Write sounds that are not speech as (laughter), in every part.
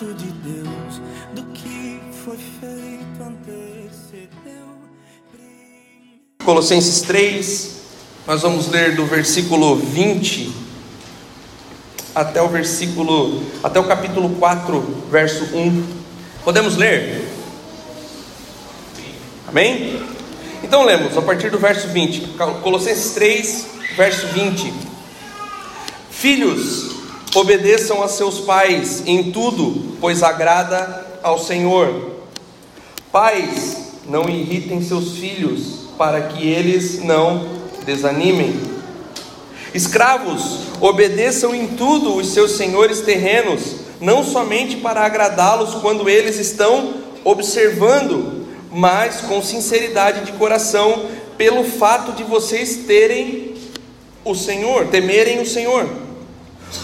projeto de Deus, do que foi feito antecedeu. Colossenses 3, nós vamos ler do versículo 20 até o versículo, até o capítulo 4, verso 1. Podemos ler? Amém? Então lemos a partir do verso 20, Colossenses 3, verso 20. Filhos, obedeçam a seus pais em tudo, pois agrada ao Senhor. Pais, não irritem seus filhos, para que eles não desanimem. Escravos, obedeçam em tudo os seus senhores terrenos, não somente para agradá-los quando eles estão observando, mas com sinceridade de coração, pelo fato de vocês terem o Senhor, temerem o Senhor.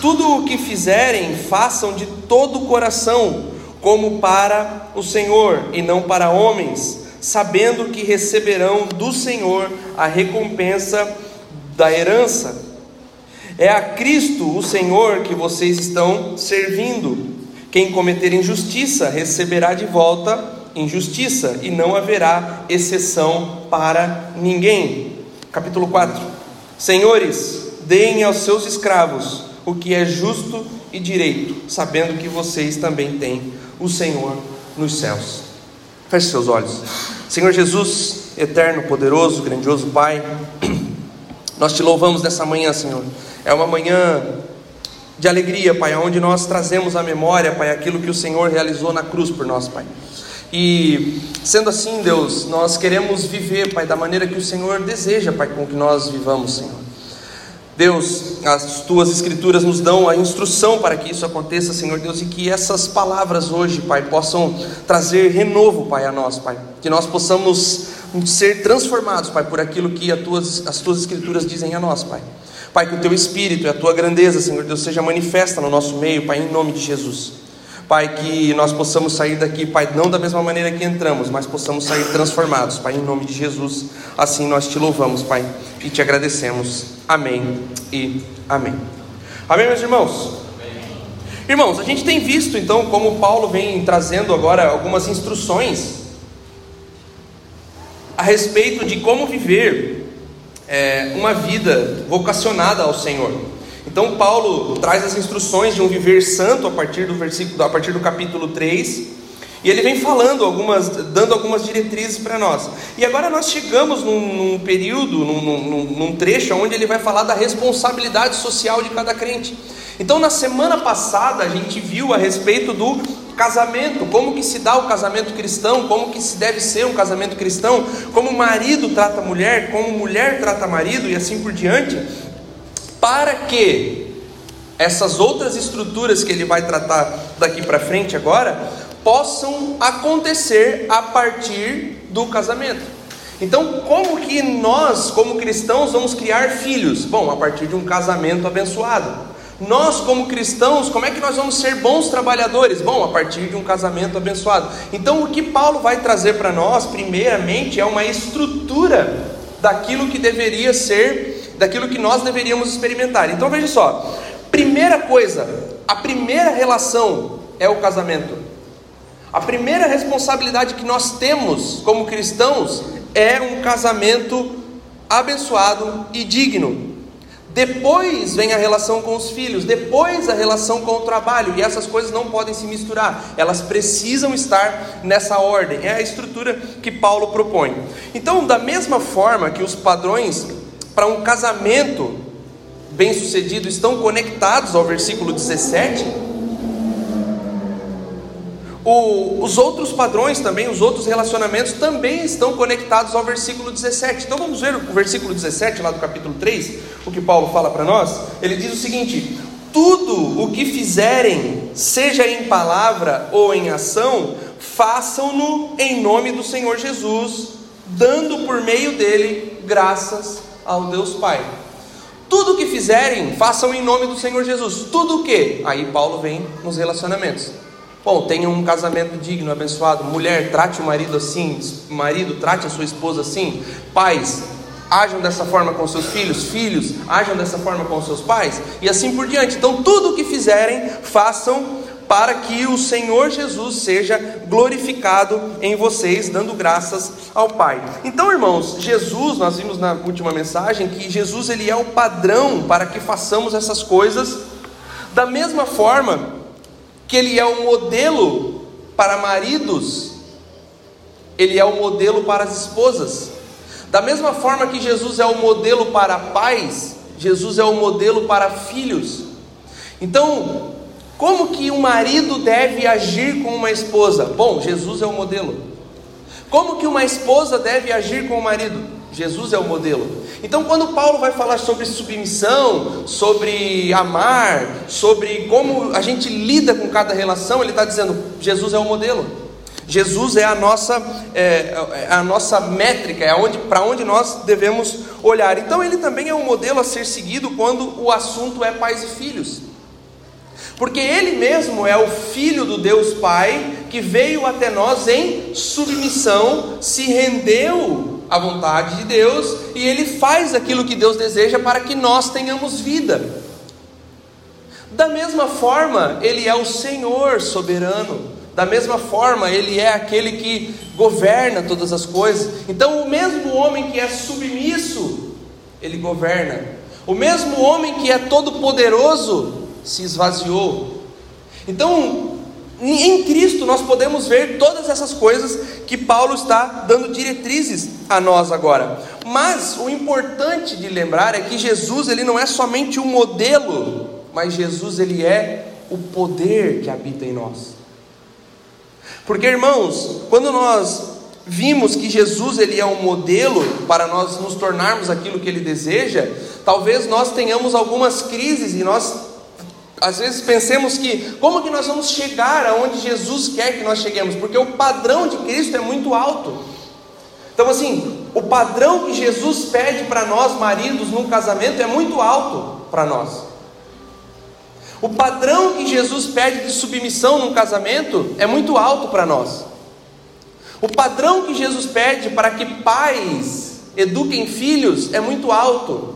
Tudo o que fizerem, façam de todo o coração, como para o Senhor e não para homens, sabendo que receberão do Senhor a recompensa da herança. É a Cristo, o Senhor, que vocês estão servindo. Quem cometer injustiça receberá de volta injustiça, e não haverá exceção para ninguém. Capítulo 4: Senhores, deem aos seus escravos o que é justo e direito, sabendo que vocês também têm o Senhor nos céus. Feche seus olhos. Senhor Jesus, eterno, poderoso, grandioso Pai, (clears throat) nós te louvamos nessa manhã, Senhor. É uma manhã de alegria, Pai, onde nós trazemos à memória, Pai, aquilo que o Senhor realizou na cruz por nós, Pai. E sendo assim, Deus, nós queremos viver, Pai, da maneira que o Senhor deseja, Pai, com que nós vivamos, Senhor. Deus, as tuas escrituras nos dão a instrução para que isso aconteça, Senhor Deus, e que essas palavras hoje, Pai, possam trazer renovo, Pai, a nós, Pai. Que nós possamos ser transformados, Pai, por aquilo que as tuas, as tuas escrituras dizem a nós, Pai. Pai, que o teu espírito e a tua grandeza, Senhor Deus, seja manifesta no nosso meio, Pai, em nome de Jesus. Pai, que nós possamos sair daqui, Pai, não da mesma maneira que entramos, mas possamos sair transformados, Pai, em nome de Jesus. Assim nós te louvamos, Pai, e te agradecemos. Amém e amém. Amém, meus irmãos? Irmãos, a gente tem visto então como Paulo vem trazendo agora algumas instruções a respeito de como viver é, uma vida vocacionada ao Senhor. Então Paulo traz as instruções de um viver santo a partir do versículo, a partir do capítulo 3, e ele vem falando algumas, dando algumas diretrizes para nós. E agora nós chegamos num, num período, num, num, num, trecho onde ele vai falar da responsabilidade social de cada crente. Então na semana passada a gente viu a respeito do casamento, como que se dá o casamento cristão, como que se deve ser um casamento cristão, como marido trata mulher, como mulher trata marido e assim por diante, para que essas outras estruturas que ele vai tratar daqui para frente agora possam acontecer a partir do casamento. Então, como que nós, como cristãos, vamos criar filhos? Bom, a partir de um casamento abençoado. Nós, como cristãos, como é que nós vamos ser bons trabalhadores? Bom, a partir de um casamento abençoado. Então, o que Paulo vai trazer para nós, primeiramente, é uma estrutura daquilo que deveria ser, daquilo que nós deveríamos experimentar. Então, veja só: primeira coisa, a primeira relação é o casamento. A primeira responsabilidade que nós temos como cristãos é um casamento abençoado e digno. Depois vem a relação com os filhos, depois a relação com o trabalho, e essas coisas não podem se misturar, elas precisam estar nessa ordem, é a estrutura que Paulo propõe. Então, da mesma forma que os padrões para um casamento bem-sucedido estão conectados ao versículo 17, o, os outros padrões também, os outros relacionamentos também estão conectados ao versículo 17. Então vamos ver o versículo 17 lá do capítulo 3, o que Paulo fala para nós. Ele diz o seguinte: Tudo o que fizerem, seja em palavra ou em ação, façam-no em nome do Senhor Jesus, dando por meio dele graças ao Deus Pai. Tudo o que fizerem, façam em nome do Senhor Jesus. Tudo o que? Aí Paulo vem nos relacionamentos. Bom, tenha um casamento digno, abençoado. Mulher, trate o marido assim. Marido, trate a sua esposa assim. Pais, ajam dessa forma com seus filhos. Filhos, ajam dessa forma com seus pais. E assim por diante. Então, tudo o que fizerem, façam para que o Senhor Jesus seja glorificado em vocês, dando graças ao Pai. Então, irmãos, Jesus, nós vimos na última mensagem que Jesus ele é o padrão para que façamos essas coisas, da mesma forma que ele é o modelo para maridos, ele é o modelo para as esposas. Da mesma forma que Jesus é o modelo para pais, Jesus é o modelo para filhos. Então, como que um marido deve agir com uma esposa? Bom, Jesus é o modelo. Como que uma esposa deve agir com o marido? Jesus é o modelo. Então, quando Paulo vai falar sobre submissão, sobre amar, sobre como a gente lida com cada relação, ele está dizendo: Jesus é o modelo. Jesus é a nossa, é, é a nossa métrica, é para onde nós devemos olhar. Então, ele também é um modelo a ser seguido quando o assunto é pais e filhos. Porque ele mesmo é o filho do Deus Pai que veio até nós em submissão, se rendeu à vontade de Deus e ele faz aquilo que Deus deseja para que nós tenhamos vida. Da mesma forma, ele é o Senhor soberano. Da mesma forma, ele é aquele que governa todas as coisas. Então, o mesmo homem que é submisso, ele governa. O mesmo homem que é todo poderoso, se esvaziou. Então, em Cristo nós podemos ver todas essas coisas que Paulo está dando diretrizes a nós agora. Mas o importante de lembrar é que Jesus ele não é somente um modelo, mas Jesus ele é o poder que habita em nós. Porque irmãos, quando nós vimos que Jesus ele é um modelo para nós nos tornarmos aquilo que ele deseja, talvez nós tenhamos algumas crises e nós às vezes pensemos que como que nós vamos chegar aonde Jesus quer que nós cheguemos? Porque o padrão de Cristo é muito alto. Então assim, o padrão que Jesus pede para nós maridos num casamento é muito alto para nós. O padrão que Jesus pede de submissão num casamento é muito alto para nós. O padrão que Jesus pede para que pais eduquem filhos é muito alto.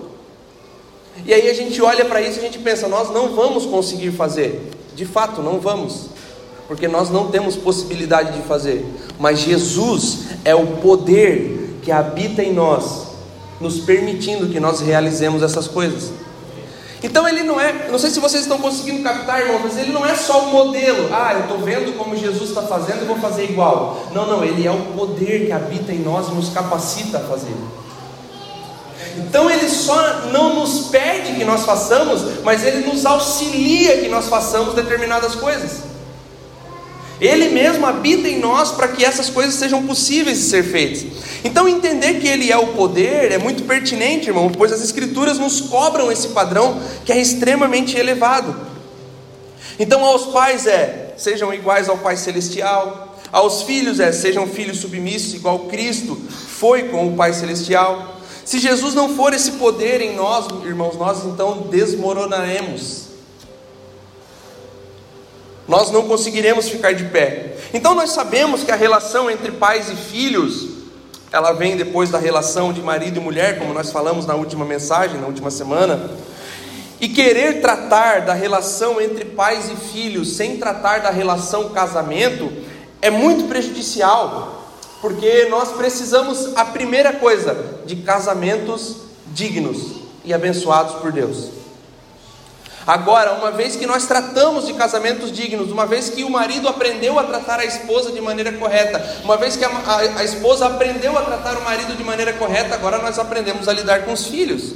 E aí a gente olha para isso e a gente pensa, nós não vamos conseguir fazer. De fato, não vamos. Porque nós não temos possibilidade de fazer. Mas Jesus é o poder que habita em nós, nos permitindo que nós realizemos essas coisas. Então ele não é, não sei se vocês estão conseguindo captar, irmão, mas ele não é só o modelo. Ah, eu estou vendo como Jesus está fazendo e vou fazer igual. Não, não, ele é o poder que habita em nós e nos capacita a fazer. Então ele só não nos pede que nós façamos, mas ele nos auxilia que nós façamos determinadas coisas. Ele mesmo habita em nós para que essas coisas sejam possíveis de ser feitas. Então, entender que Ele é o poder é muito pertinente, irmão, pois as Escrituras nos cobram esse padrão que é extremamente elevado. Então, aos pais é: sejam iguais ao Pai Celestial. Aos filhos é: sejam filhos submissos, igual Cristo foi com o Pai Celestial. Se Jesus não for esse poder em nós, irmãos, nós então desmoronaremos. Nós não conseguiremos ficar de pé. Então nós sabemos que a relação entre pais e filhos, ela vem depois da relação de marido e mulher, como nós falamos na última mensagem, na última semana. E querer tratar da relação entre pais e filhos sem tratar da relação casamento é muito prejudicial porque nós precisamos, a primeira coisa, de casamentos dignos e abençoados por Deus. Agora, uma vez que nós tratamos de casamentos dignos, uma vez que o marido aprendeu a tratar a esposa de maneira correta, uma vez que a, a, a esposa aprendeu a tratar o marido de maneira correta, agora nós aprendemos a lidar com os filhos.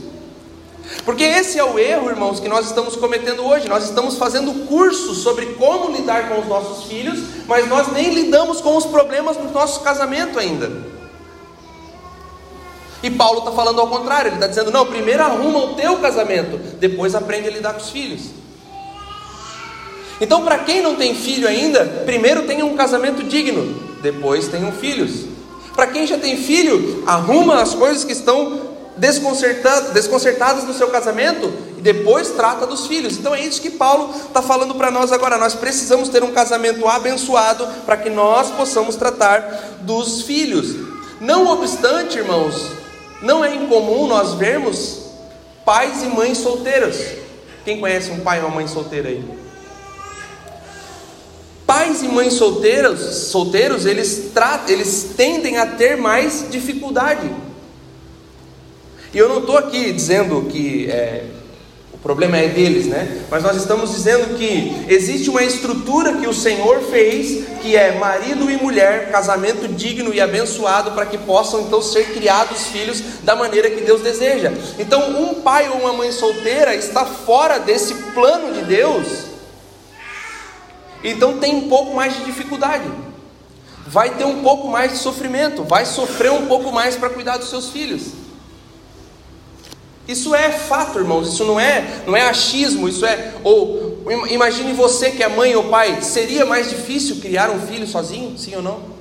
Porque esse é o erro, irmãos, que nós estamos cometendo hoje. Nós estamos fazendo curso sobre como lidar com os nossos filhos, mas nós nem lidamos com os problemas do nosso casamento ainda. E Paulo está falando ao contrário, ele está dizendo: não, primeiro arruma o teu casamento, depois aprende a lidar com os filhos. Então, para quem não tem filho ainda, primeiro tenha um casamento digno, depois tenham filhos. Para quem já tem filho, arruma as coisas que estão desconcertadas, no seu casamento e depois trata dos filhos. Então é isso que Paulo está falando para nós agora. Nós precisamos ter um casamento abençoado para que nós possamos tratar dos filhos. Não obstante, irmãos, não é incomum nós vermos pais e mães solteiras. Quem conhece um pai e uma mãe solteira aí? Pais e mães solteiros, solteiros eles, eles tendem a ter mais dificuldade. E eu não estou aqui dizendo que é, o problema é deles, né? Mas nós estamos dizendo que existe uma estrutura que o Senhor fez, que é marido e mulher, casamento digno e abençoado, para que possam então ser criados filhos da maneira que Deus deseja. Então, um pai ou uma mãe solteira está fora desse plano de Deus então tem um pouco mais de dificuldade, vai ter um pouco mais de sofrimento, vai sofrer um pouco mais para cuidar dos seus filhos. Isso é fato, irmãos, isso não é, não é achismo, isso é ou imagine você que é mãe ou pai, seria mais difícil criar um filho sozinho, sim ou não?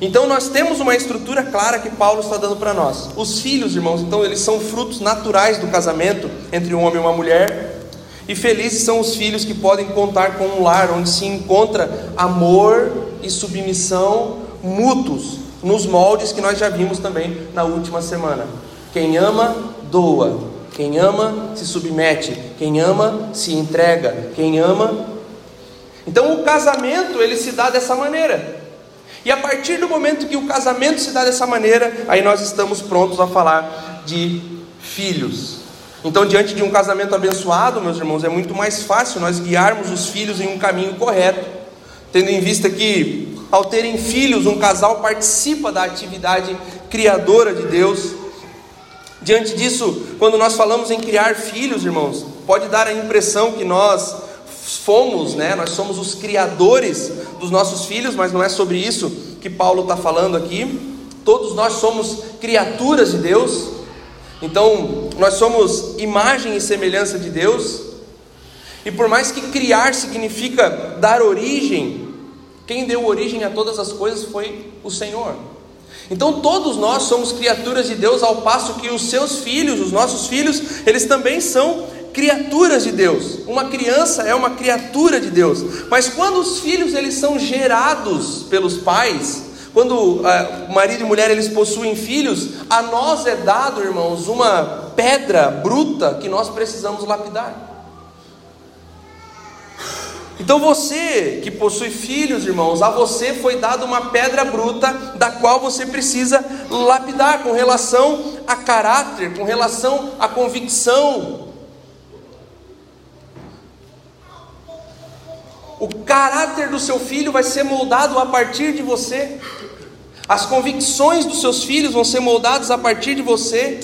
Então nós temos uma estrutura clara que Paulo está dando para nós. Os filhos, irmãos, então eles são frutos naturais do casamento entre um homem e uma mulher. E felizes são os filhos que podem contar com um lar onde se encontra amor e submissão mútuos, nos moldes que nós já vimos também na última semana. Quem ama, doa. Quem ama, se submete. Quem ama, se entrega. Quem ama. Então o casamento ele se dá dessa maneira. E a partir do momento que o casamento se dá dessa maneira, aí nós estamos prontos a falar de filhos. Então, diante de um casamento abençoado, meus irmãos, é muito mais fácil nós guiarmos os filhos em um caminho correto, tendo em vista que, ao terem filhos, um casal participa da atividade criadora de Deus. Diante disso, quando nós falamos em criar filhos, irmãos, pode dar a impressão que nós fomos, né? Nós somos os criadores dos nossos filhos, mas não é sobre isso que Paulo está falando aqui. Todos nós somos criaturas de Deus. Então, nós somos imagem e semelhança de Deus, e por mais que criar significa dar origem, quem deu origem a todas as coisas foi o Senhor. Então todos nós somos criaturas de Deus, ao passo que os seus filhos, os nossos filhos, eles também são criaturas de Deus. Uma criança é uma criatura de Deus. Mas quando os filhos eles são gerados pelos pais, quando uh, marido e mulher eles possuem filhos, a nós é dado, irmãos, uma pedra bruta que nós precisamos lapidar. Então você que possui filhos, irmãos, a você foi dada uma pedra bruta da qual você precisa lapidar com relação a caráter, com relação à convicção. O caráter do seu filho vai ser moldado a partir de você. As convicções dos seus filhos vão ser moldadas a partir de você.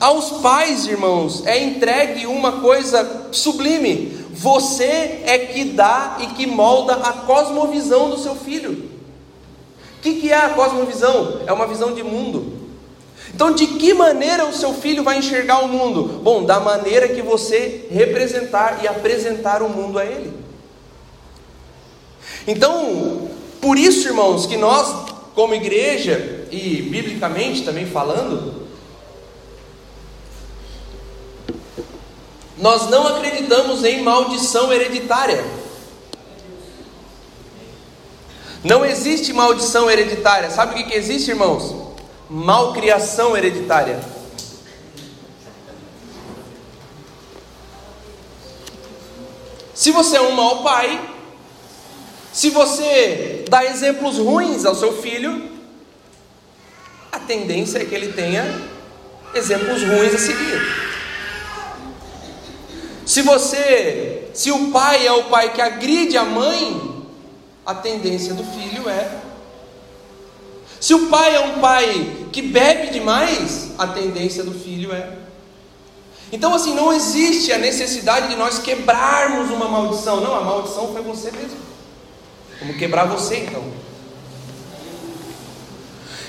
Aos pais, irmãos, é entregue uma coisa sublime. Você é que dá e que molda a cosmovisão do seu filho. O que, que é a cosmovisão? É uma visão de mundo. Então, de que maneira o seu filho vai enxergar o mundo? Bom, da maneira que você representar e apresentar o mundo a ele. Então, por isso, irmãos, que nós como igreja e biblicamente também falando, nós não acreditamos em maldição hereditária. Não existe maldição hereditária. Sabe o que, que existe, irmãos? Malcriação hereditária. Se você é um mau pai, se você dá exemplos ruins ao seu filho, a tendência é que ele tenha exemplos ruins a seguir. Se você, se o pai é o pai que agride a mãe, a tendência do filho é. Se o pai é um pai que bebe demais, a tendência do filho é. Então, assim, não existe a necessidade de nós quebrarmos uma maldição. Não, a maldição foi você mesmo. Vamos quebrar você então.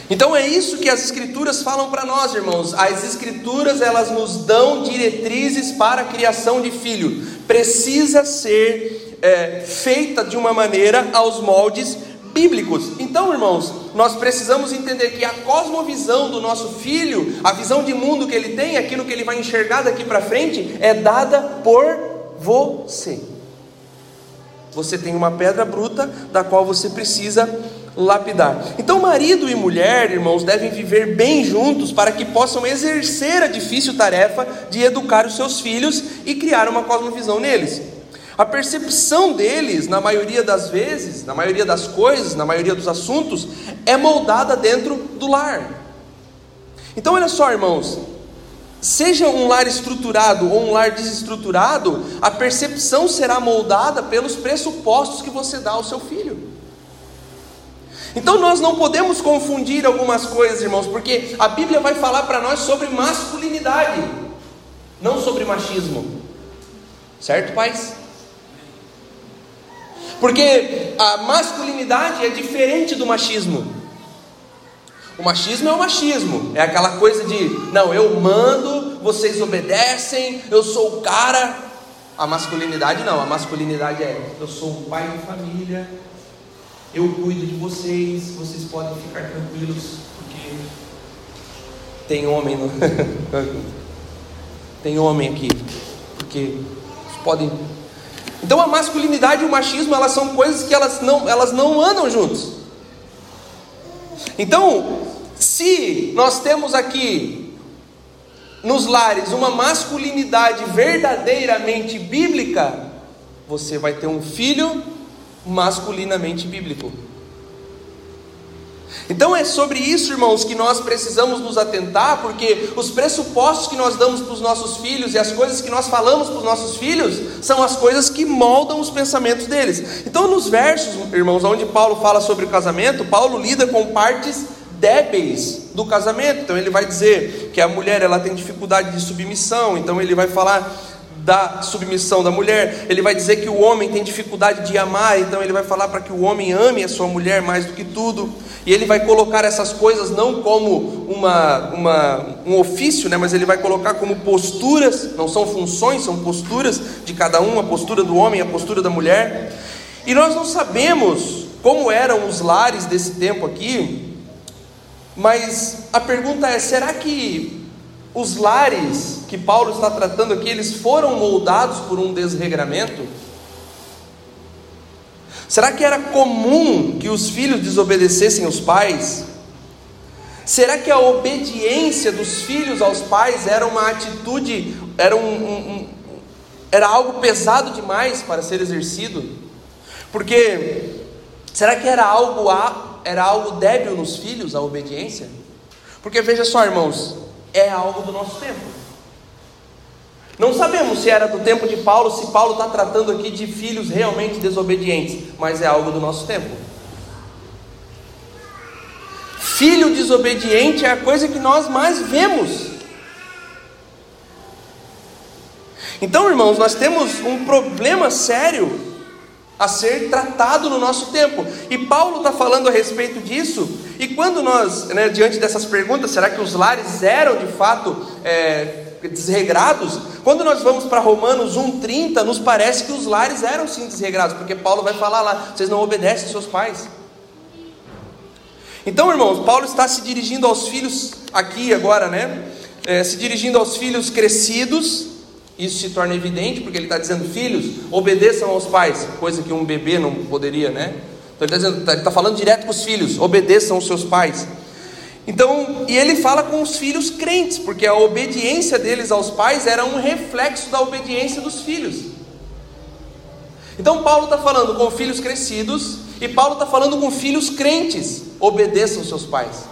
Então é isso que as escrituras falam para nós, irmãos. As escrituras elas nos dão diretrizes para a criação de filho. Precisa ser é, feita de uma maneira aos moldes bíblicos. Então, irmãos, nós precisamos entender que a cosmovisão do nosso filho, a visão de mundo que ele tem, aquilo que ele vai enxergar daqui para frente, é dada por você você tem uma pedra bruta da qual você precisa lapidar. Então, marido e mulher, irmãos, devem viver bem juntos para que possam exercer a difícil tarefa de educar os seus filhos e criar uma cosmovisão neles. A percepção deles, na maioria das vezes, na maioria das coisas, na maioria dos assuntos, é moldada dentro do lar. Então, olha só, irmãos, seja um lar estruturado ou um lar desestruturado, a percepção será moldada pelos pressupostos que você dá ao seu filho. Então nós não podemos confundir algumas coisas, irmãos, porque a Bíblia vai falar para nós sobre masculinidade, não sobre machismo. Certo, pais? Porque a masculinidade é diferente do machismo. O machismo é o machismo, é aquela coisa de, não, eu mando, vocês obedecem, eu sou o cara. A masculinidade não, a masculinidade é, eu sou um pai de família, eu cuido de vocês, vocês podem ficar tranquilos, porque tem homem no... (laughs) tem homem aqui, porque podem. Então a masculinidade e o machismo elas são coisas que elas não, elas não andam juntos. Então, se nós temos aqui nos lares uma masculinidade verdadeiramente bíblica, você vai ter um filho masculinamente bíblico. Então é sobre isso, irmãos, que nós precisamos nos atentar, porque os pressupostos que nós damos para os nossos filhos e as coisas que nós falamos para os nossos filhos são as coisas que moldam os pensamentos deles. Então, nos versos, irmãos, onde Paulo fala sobre o casamento, Paulo lida com partes débeis do casamento. Então ele vai dizer que a mulher ela tem dificuldade de submissão, então ele vai falar da submissão da mulher. Ele vai dizer que o homem tem dificuldade de amar, então ele vai falar para que o homem ame a sua mulher mais do que tudo. E ele vai colocar essas coisas não como uma, uma, um ofício, né, mas ele vai colocar como posturas, não são funções, são posturas de cada um, a postura do homem, a postura da mulher. E nós não sabemos como eram os lares desse tempo aqui, mas a pergunta é: será que os lares que Paulo está tratando aqui, eles foram moldados por um desregramento? Será que era comum que os filhos desobedecessem os pais? Será que a obediência dos filhos aos pais era uma atitude, era, um, um, um, era algo pesado demais para ser exercido? Porque será que era algo, era algo débil nos filhos a obediência? Porque veja só, irmãos, é algo do nosso tempo. Não sabemos se era do tempo de Paulo, se Paulo está tratando aqui de filhos realmente desobedientes, mas é algo do nosso tempo. Filho desobediente é a coisa que nós mais vemos. Então, irmãos, nós temos um problema sério a ser tratado no nosso tempo. E Paulo está falando a respeito disso. E quando nós, né, diante dessas perguntas, será que os lares eram de fato é, desregrados, quando nós vamos para Romanos 1,30, nos parece que os lares eram sim desregrados, porque Paulo vai falar lá: vocês não obedecem seus pais. Então, irmãos, Paulo está se dirigindo aos filhos, aqui agora, né? É, se dirigindo aos filhos crescidos, isso se torna evidente, porque ele está dizendo: filhos, obedeçam aos pais, coisa que um bebê não poderia, né? Então ele está, dizendo, ele está falando direto para os filhos: obedeçam aos seus pais. Então, e ele fala com os filhos crentes, porque a obediência deles aos pais era um reflexo da obediência dos filhos. Então, Paulo está falando com filhos crescidos, e Paulo está falando com filhos crentes: obedeçam seus pais.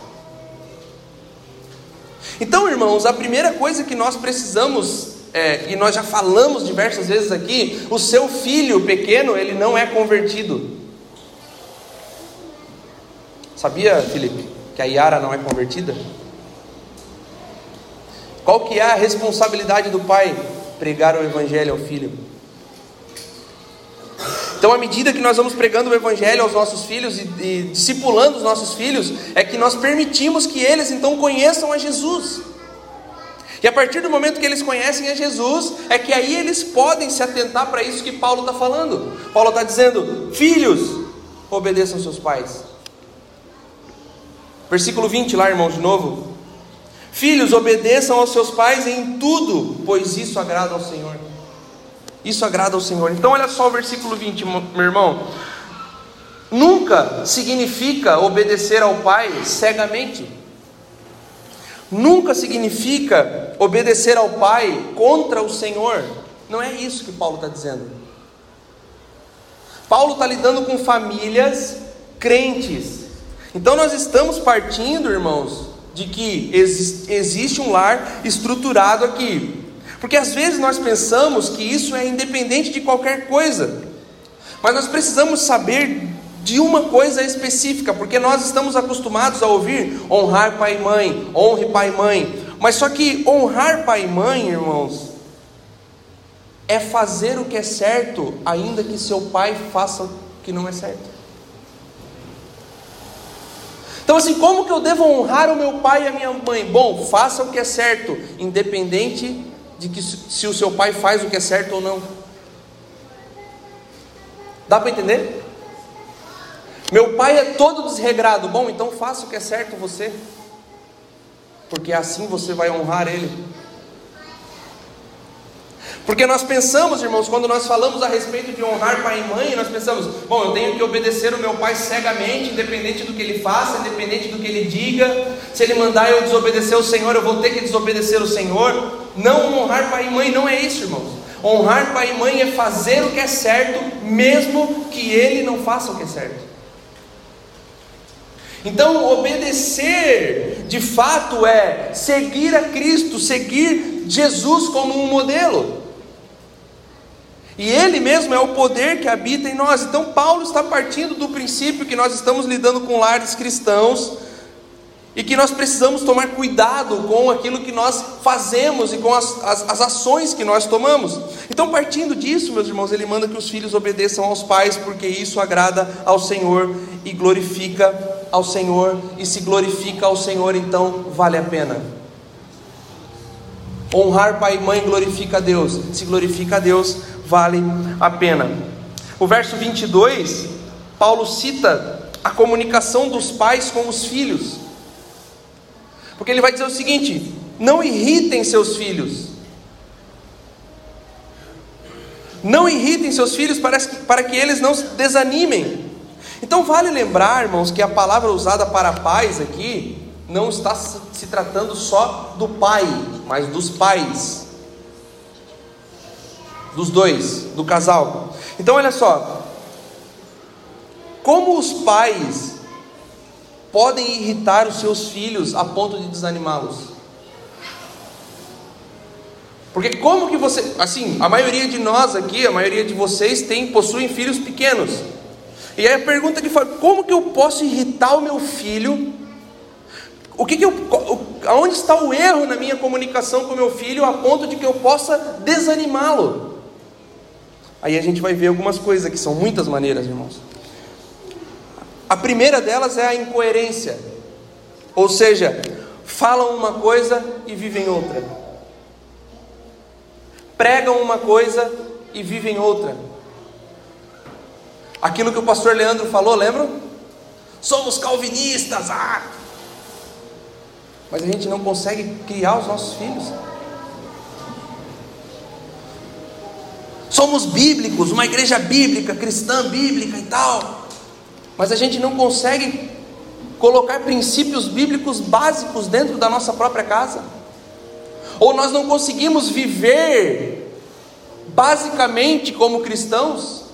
Então, irmãos, a primeira coisa que nós precisamos, é, e nós já falamos diversas vezes aqui, o seu filho pequeno, ele não é convertido. Sabia, Felipe? que a Yara não é convertida? Qual que é a responsabilidade do pai? Pregar o evangelho ao filho. Então, à medida que nós vamos pregando o Evangelho aos nossos filhos e, e, discipulando os nossos filhos, é que nós permitimos que eles então conheçam a Jesus. E a partir do momento que eles conhecem a Jesus, é que aí eles podem se atentar para isso que Paulo está falando. Paulo está dizendo: Filhos, obedeçam seus pais. Versículo 20 lá, irmão, de novo. Filhos, obedeçam aos seus pais em tudo, pois isso agrada ao Senhor. Isso agrada ao Senhor. Então, olha só o versículo 20, meu irmão. Nunca significa obedecer ao pai cegamente. Nunca significa obedecer ao pai contra o Senhor. Não é isso que Paulo está dizendo. Paulo está lidando com famílias crentes. Então nós estamos partindo, irmãos, de que existe um lar estruturado aqui. Porque às vezes nós pensamos que isso é independente de qualquer coisa. Mas nós precisamos saber de uma coisa específica, porque nós estamos acostumados a ouvir honrar pai e mãe, honre pai e mãe. Mas só que honrar pai e mãe, irmãos, é fazer o que é certo, ainda que seu pai faça o que não é certo. Então, assim, como que eu devo honrar o meu pai e a minha mãe? Bom, faça o que é certo, independente de que se o seu pai faz o que é certo ou não. Dá para entender? Meu pai é todo desregrado. Bom, então faça o que é certo você. Porque assim você vai honrar ele. Porque nós pensamos, irmãos, quando nós falamos a respeito de honrar pai e mãe, nós pensamos, bom, eu tenho que obedecer o meu pai cegamente, independente do que ele faça, independente do que ele diga. Se ele mandar eu desobedecer o Senhor, eu vou ter que desobedecer o Senhor. Não honrar pai e mãe não é isso, irmãos. Honrar pai e mãe é fazer o que é certo, mesmo que ele não faça o que é certo. Então, obedecer de fato é seguir a Cristo, seguir Jesus como um modelo. E Ele mesmo é o poder que habita em nós. Então, Paulo está partindo do princípio que nós estamos lidando com lares cristãos e que nós precisamos tomar cuidado com aquilo que nós fazemos e com as, as, as, ações que nós tomamos. Então, partindo disso, meus irmãos, ele manda que os filhos obedeçam aos pais, porque isso agrada ao Senhor e glorifica ao Senhor, e se glorifica ao Senhor, então vale a pena. Honrar pai e mãe glorifica a Deus, se glorifica a Deus, vale a pena. O verso 22, Paulo cita a comunicação dos pais com os filhos, porque ele vai dizer o seguinte: não irritem seus filhos, não irritem seus filhos para que, para que eles não se desanimem. Então vale lembrar, irmãos, que a palavra usada para pais aqui não está se tratando só do pai, mas dos pais dos dois, do casal. Então olha só, como os pais podem irritar os seus filhos a ponto de desanimá-los? Porque como que você, assim, a maioria de nós aqui, a maioria de vocês tem possuem filhos pequenos. E aí a pergunta que foi, como que eu posso irritar o meu filho? O que, que eu, aonde está o erro na minha comunicação com meu filho a ponto de que eu possa desanimá-lo? Aí a gente vai ver algumas coisas que são muitas maneiras, irmãos. A primeira delas é a incoerência. Ou seja, falam uma coisa e vivem outra. Pregam uma coisa e vivem outra. Aquilo que o pastor Leandro falou, lembram? Somos calvinistas, ah! Mas a gente não consegue criar os nossos filhos. Somos bíblicos, uma igreja bíblica, cristã bíblica e tal. Mas a gente não consegue colocar princípios bíblicos básicos dentro da nossa própria casa. Ou nós não conseguimos viver basicamente como cristãos.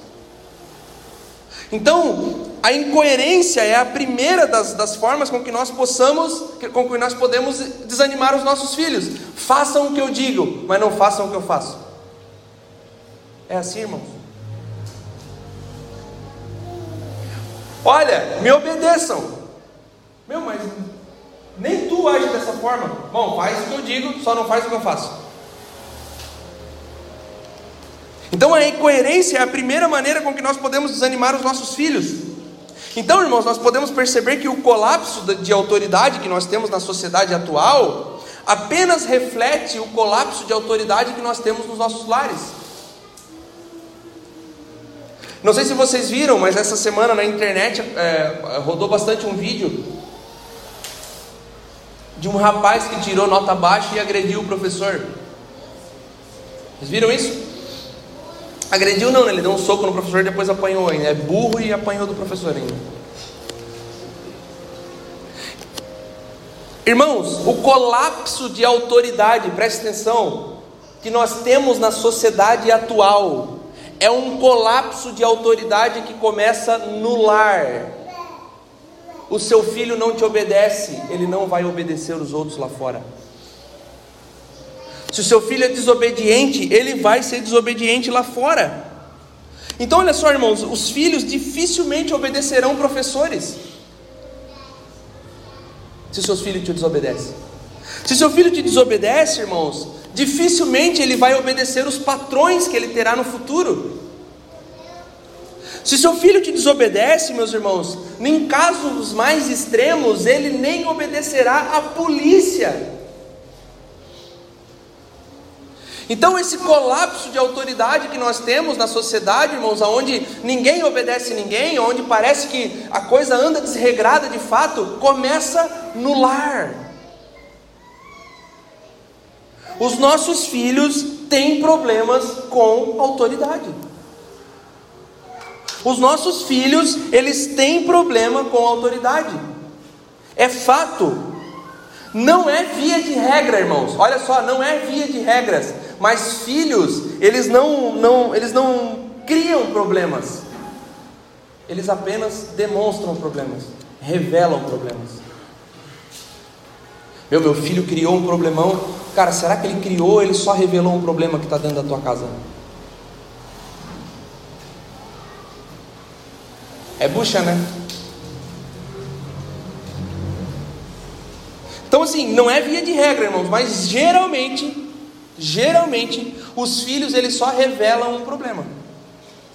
Então, a incoerência é a primeira das, das formas com que nós possamos, com que nós podemos desanimar os nossos filhos. Façam o que eu digo, mas não façam o que eu faço. É assim, irmãos? Olha, me obedeçam. Meu, mas nem tu age dessa forma. Bom, faz o que eu digo, só não faz o que eu faço. Então a incoerência é a primeira maneira com que nós podemos desanimar os nossos filhos. Então, irmãos, nós podemos perceber que o colapso de autoridade que nós temos na sociedade atual apenas reflete o colapso de autoridade que nós temos nos nossos lares. Não sei se vocês viram, mas essa semana na internet é, rodou bastante um vídeo de um rapaz que tirou nota baixa e agrediu o professor. Vocês viram isso? Agrediu não, né? ele deu um soco no professor e depois apanhou ainda. É burro e apanhou do professor ainda. Irmãos, o colapso de autoridade, preste atenção, que nós temos na sociedade atual é um colapso de autoridade que começa no lar. O seu filho não te obedece, ele não vai obedecer os outros lá fora. Se o seu filho é desobediente, ele vai ser desobediente lá fora. Então, olha só, irmãos, os filhos dificilmente obedecerão professores. Se seus filhos te desobedecem. Se seu filho te desobedece, irmãos, dificilmente ele vai obedecer os patrões que ele terá no futuro. Se seu filho te desobedece, meus irmãos, em casos mais extremos, ele nem obedecerá à polícia. Então, esse colapso de autoridade que nós temos na sociedade, irmãos, onde ninguém obedece ninguém, onde parece que a coisa anda desregrada de fato, começa no lar. Os nossos filhos têm problemas com autoridade. Os nossos filhos, eles têm problema com autoridade. É fato. Não é via de regra, irmãos. Olha só, não é via de regras. Mas filhos, eles não, não, eles não criam problemas. Eles apenas demonstram problemas, revelam problemas. Meu, meu filho criou um problemão. Cara, será que ele criou ou ele só revelou um problema que está dentro da tua casa? É bucha, né? Então, assim, não é via de regra, irmãos, mas geralmente, geralmente, os filhos eles só revelam um problema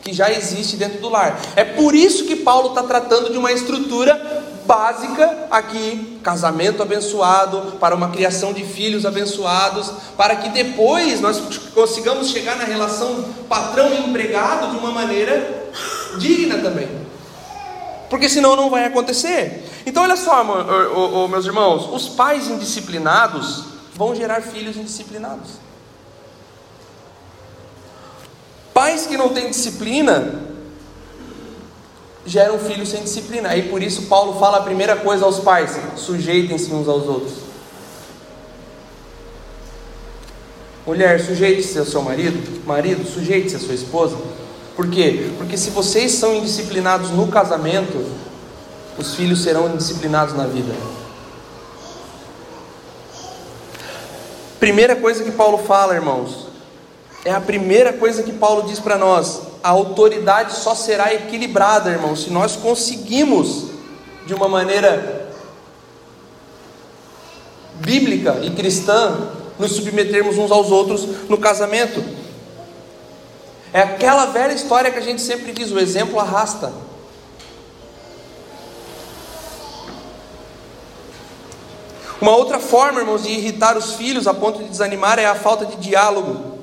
que já existe dentro do lar. É por isso que Paulo está tratando de uma estrutura básica aqui, casamento abençoado, para uma criação de filhos abençoados, para que depois nós consigamos chegar na relação patrão e empregado de uma maneira digna também. Porque senão não vai acontecer. Então, olha só, meus irmãos: os pais indisciplinados vão gerar filhos indisciplinados. Pais que não têm disciplina geram filhos sem disciplina. Aí por isso Paulo fala a primeira coisa aos pais: sujeitem-se uns aos outros. Mulher, sujeite-se ao seu marido. Marido, sujeite-se à sua esposa. Por quê? Porque se vocês são indisciplinados no casamento, os filhos serão indisciplinados na vida. Primeira coisa que Paulo fala, irmãos, é a primeira coisa que Paulo diz para nós: a autoridade só será equilibrada, irmãos, se nós conseguimos, de uma maneira bíblica e cristã, nos submetermos uns aos outros no casamento. É aquela velha história que a gente sempre diz: o exemplo arrasta. Uma outra forma, irmãos, de irritar os filhos a ponto de desanimar é a falta de diálogo.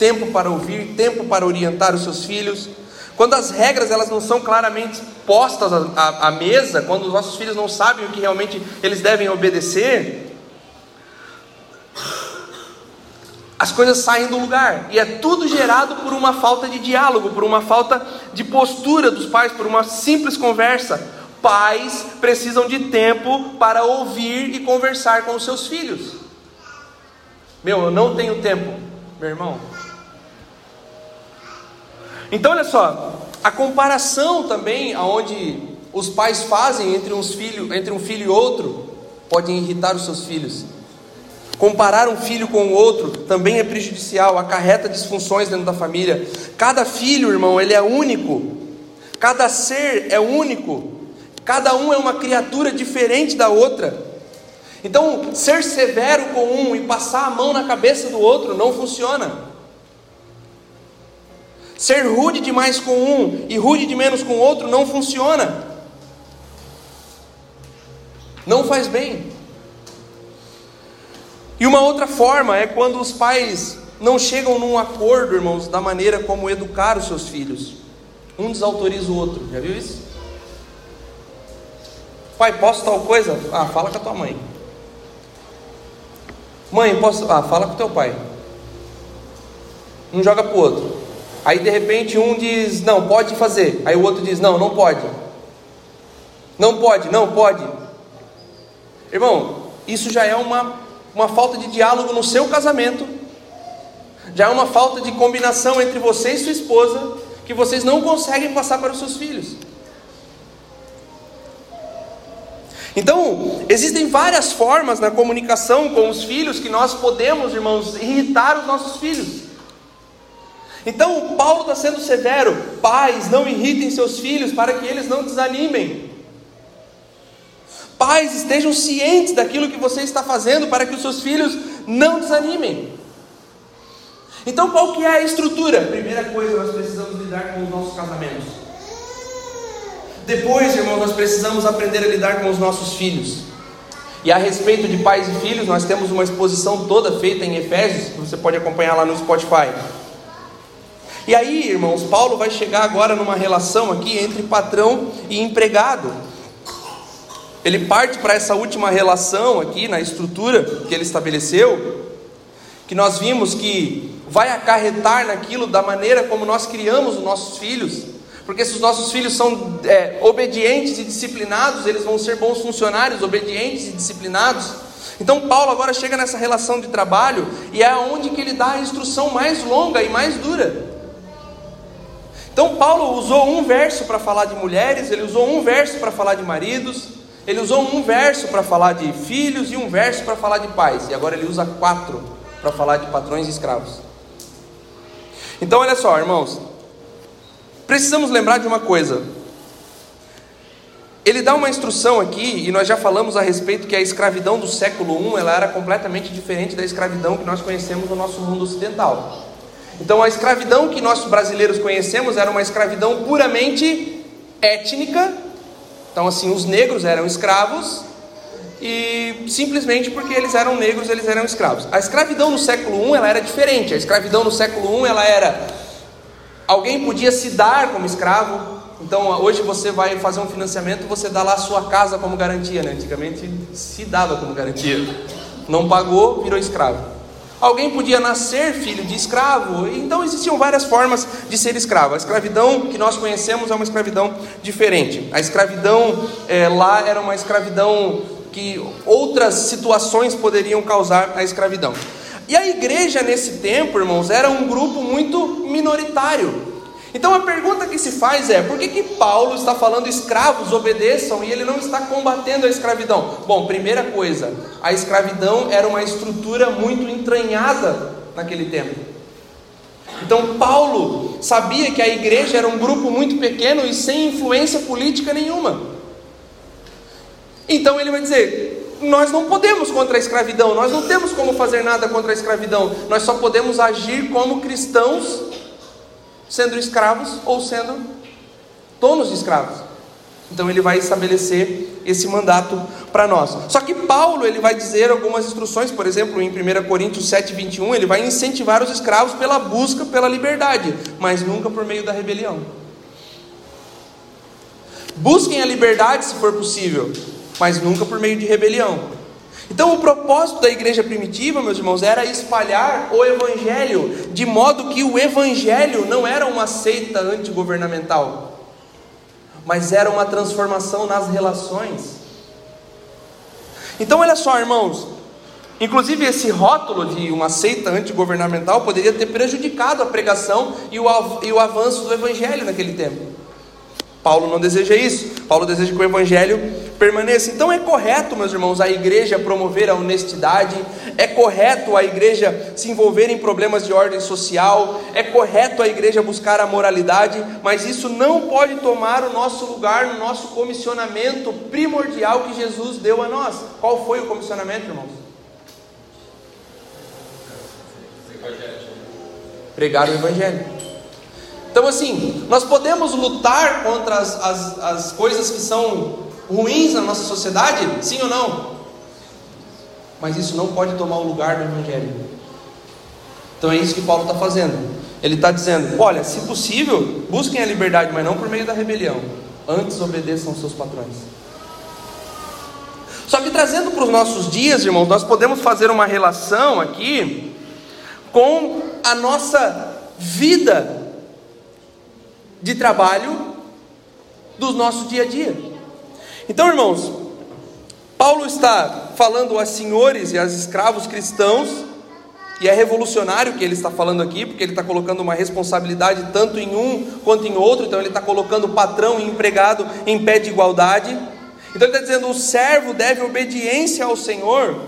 Tempo para ouvir, tempo para orientar os seus filhos. Quando as regras elas não são claramente postas à, à mesa, quando os nossos filhos não sabem o que realmente eles devem obedecer, as coisas saem do lugar. E é tudo gerado por uma falta de diálogo, por uma falta de postura dos pais, por uma simples conversa. Pais precisam de tempo para ouvir e conversar com os seus filhos. Meu, eu não tenho tempo, meu irmão. Então, olha só, a comparação também aonde os pais fazem entre, uns filho, entre um filho e outro pode irritar os seus filhos. Comparar um filho com o outro também é prejudicial, acarreta disfunções dentro da família. Cada filho, irmão, ele é único. Cada ser é único. Cada um é uma criatura diferente da outra. Então, ser severo com um e passar a mão na cabeça do outro não funciona. Ser rude demais com um e rude de menos com o outro não funciona. Não faz bem. E uma outra forma é quando os pais não chegam num acordo, irmãos, da maneira como educar os seus filhos. Um desautoriza o outro. Já viu isso? Pai, posso tal coisa? Ah, fala com a tua mãe. Mãe, posso? Ah, fala com teu pai. Um joga para o outro. Aí de repente um diz, não, pode fazer. Aí o outro diz, não, não pode. Não pode, não pode. Irmão, isso já é uma, uma falta de diálogo no seu casamento. Já é uma falta de combinação entre você e sua esposa que vocês não conseguem passar para os seus filhos. Então, existem várias formas na comunicação com os filhos que nós podemos, irmãos, irritar os nossos filhos. Então, Paulo está sendo severo: pais, não irritem seus filhos para que eles não desanimem. Pais, estejam cientes daquilo que você está fazendo para que os seus filhos não desanimem. Então, qual que é a estrutura? Primeira coisa, nós precisamos lidar com os nossos casamentos. Depois, irmãos, nós precisamos aprender a lidar com os nossos filhos. E a respeito de pais e filhos, nós temos uma exposição toda feita em Efésios, que você pode acompanhar lá no Spotify. E aí, irmãos, Paulo vai chegar agora numa relação aqui entre patrão e empregado. Ele parte para essa última relação aqui na estrutura que ele estabeleceu, que nós vimos que vai acarretar naquilo da maneira como nós criamos os nossos filhos. Porque se os nossos filhos são é, obedientes e disciplinados, eles vão ser bons funcionários, obedientes e disciplinados. Então Paulo agora chega nessa relação de trabalho e é onde que ele dá a instrução mais longa e mais dura. Então Paulo usou um verso para falar de mulheres, ele usou um verso para falar de maridos, ele usou um verso para falar de filhos e um verso para falar de pais. E agora ele usa quatro para falar de patrões e escravos. Então olha só, irmãos, precisamos lembrar de uma coisa. Ele dá uma instrução aqui, e nós já falamos a respeito que a escravidão do século I ela era completamente diferente da escravidão que nós conhecemos no nosso mundo ocidental. Então a escravidão que nós brasileiros conhecemos era uma escravidão puramente étnica. Então assim, os negros eram escravos e simplesmente porque eles eram negros, eles eram escravos. A escravidão no século I ela era diferente. A escravidão no século I ela era alguém podia se dar como escravo. Então hoje você vai fazer um financiamento, você dá lá a sua casa como garantia, né? Antigamente se dava como garantia. Não pagou, virou escravo. Alguém podia nascer filho de escravo, então existiam várias formas de ser escravo. A escravidão que nós conhecemos é uma escravidão diferente. A escravidão é, lá era uma escravidão que outras situações poderiam causar a escravidão. E a igreja nesse tempo, irmãos, era um grupo muito minoritário. Então a pergunta que se faz é: por que, que Paulo está falando escravos obedeçam e ele não está combatendo a escravidão? Bom, primeira coisa, a escravidão era uma estrutura muito entranhada naquele tempo. Então Paulo sabia que a igreja era um grupo muito pequeno e sem influência política nenhuma. Então ele vai dizer: nós não podemos contra a escravidão, nós não temos como fazer nada contra a escravidão, nós só podemos agir como cristãos sendo escravos ou sendo donos de escravos. Então ele vai estabelecer esse mandato para nós. Só que Paulo ele vai dizer algumas instruções, por exemplo, em 1 Coríntios 7, 21, ele vai incentivar os escravos pela busca pela liberdade, mas nunca por meio da rebelião. Busquem a liberdade se for possível, mas nunca por meio de rebelião. Então, o propósito da igreja primitiva, meus irmãos, era espalhar o evangelho, de modo que o evangelho não era uma seita antigovernamental, mas era uma transformação nas relações. Então, olha só, irmãos, inclusive esse rótulo de uma seita antigovernamental poderia ter prejudicado a pregação e o, avanço do evangelho naquele tempo. Paulo não deseja isso. Paulo deseja que o evangelho permaneça. Então é correto, meus irmãos, a igreja promover a honestidade, é correto a igreja se envolver em problemas de ordem social, é correto a igreja buscar a moralidade, mas isso não pode tomar o nosso lugar no nosso comissionamento primordial que Jesus deu a nós. Qual foi o comissionamento, irmãos? Pregar o evangelho. Então, assim, nós podemos lutar contra as, as, as coisas que são ruins na nossa sociedade, sim ou não? Mas isso não pode tomar o lugar do Evangelho. Então é isso que Paulo está fazendo. Ele está dizendo: olha, se possível, busquem a liberdade, mas não por meio da rebelião. Antes obedeçam aos seus patrões. Só que trazendo para os nossos dias, irmãos, nós podemos fazer uma relação aqui com a nossa vida de trabalho do nosso dia a dia. Então, irmãos, Paulo está falando aos senhores e aos escravos cristãos E é revolucionário o que ele está falando aqui, porque ele está colocando uma responsabilidade tanto em um quanto em outro, então ele está colocando patrão e empregado em pé de igualdade. Então ele está dizendo: o servo deve obediência ao Senhor,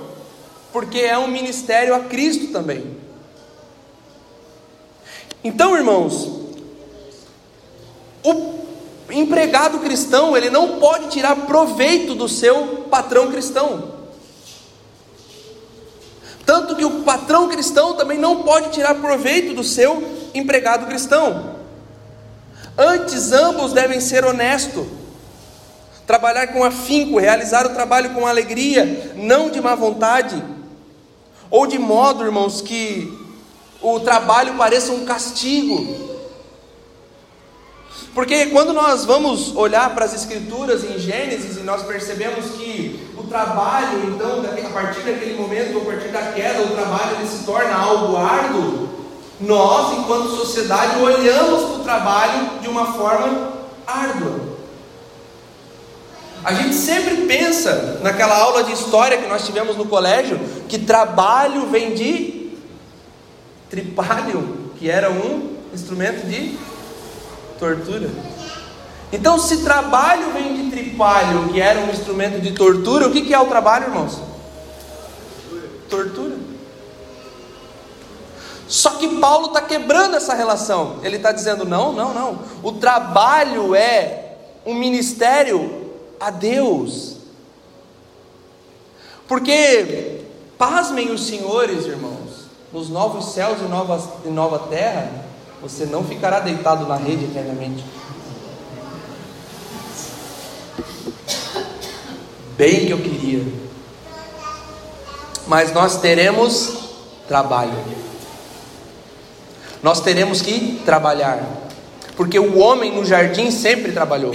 porque é um ministério a Cristo também. Então, irmãos, o empregado cristão, ele não pode tirar proveito do seu patrão cristão. Tanto que o patrão cristão também não pode tirar proveito do seu empregado cristão. Antes, ambos devem ser honestos, trabalhar com afinco, realizar o trabalho com alegria, não de má vontade, ou de modo, irmãos, que o trabalho pareça um castigo. Porque quando nós vamos olhar para as Escrituras em Gênesis e nós percebemos que o trabalho, então, a partir daquele momento, a partir da queda, o trabalho ele se torna algo árduo, nós, enquanto sociedade, olhamos para o trabalho de uma forma árdua. A gente sempre pensa, naquela aula de história que nós tivemos no colégio, que trabalho vem de tripalho, que era um instrumento de tortura. Então, se trabalho vem de tripalho, que era um instrumento de tortura, o que, que é o trabalho, irmãos? Tortura. Só que Paulo está quebrando essa relação. Ele está dizendo: não, não, não. O trabalho é um ministério a Deus. Porque, pasmem os senhores, irmãos, nos novos céus e, novas, e nova terra, você não ficará deitado na rede eternamente. Bem que eu queria. Mas nós teremos trabalho. Nós teremos que trabalhar. Porque o homem no jardim sempre trabalhou.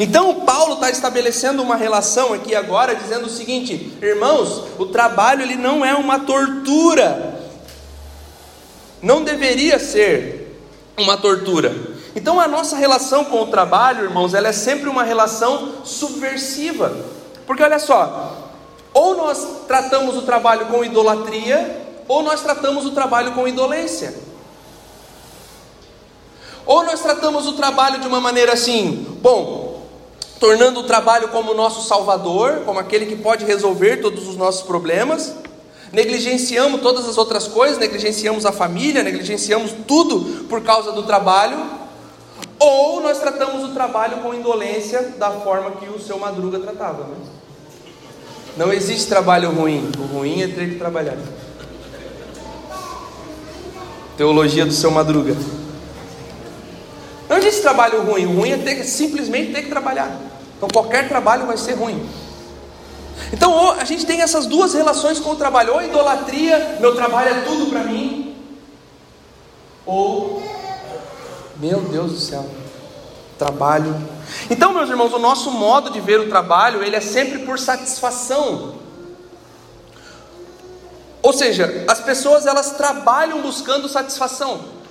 Então Paulo está estabelecendo uma relação aqui agora, dizendo o seguinte: irmãos, o trabalho ele não é uma tortura, não deveria ser uma tortura. Então a nossa relação com o trabalho, irmãos, ela é sempre uma relação subversiva. Porque olha só, ou nós tratamos o trabalho com idolatria, ou nós tratamos o trabalho com indolência. Ou nós tratamos o trabalho de uma maneira assim, bom, tornando o trabalho como nosso salvador, como aquele que pode resolver todos os nossos problemas, negligenciamos todas as outras coisas, negligenciamos a família, negligenciamos tudo por causa do trabalho, ou nós tratamos o trabalho com indolência da forma que o seu Madruga tratava. Né? Não existe trabalho ruim, o ruim é ter que trabalhar. Teologia do seu Madruga. Não existe trabalho ruim, o ruim é ter, simplesmente ter que trabalhar. Então qualquer trabalho vai ser ruim. Então a gente tem essas duas relações com o trabalho: ou idolatria, meu trabalho é tudo para mim, ou, meu Deus do céu, trabalho. Então, meus irmãos, o nosso modo de ver o trabalho, ele é sempre por satisfação. Ou seja, as pessoas elas trabalham buscando satisfação.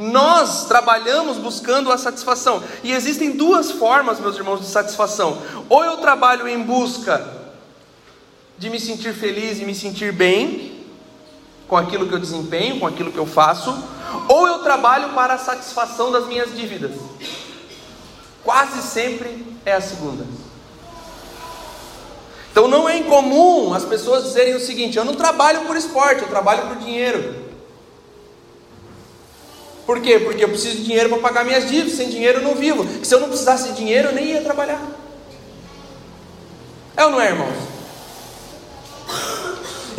Nós trabalhamos buscando a satisfação. E existem duas formas, meus irmãos, de satisfação. Ou eu trabalho em busca de me sentir feliz e me sentir bem com aquilo que eu desempenho, com aquilo que eu faço, ou eu trabalho para a satisfação das minhas dívidas. Quase sempre é a segunda. Então não é incomum as pessoas dizerem o seguinte: eu não trabalho por esporte, eu trabalho por dinheiro. Por quê? Porque eu preciso de dinheiro para pagar minhas dívidas, sem dinheiro eu não vivo. Se eu não precisasse de dinheiro, eu nem ia trabalhar. É ou não é, irmãos?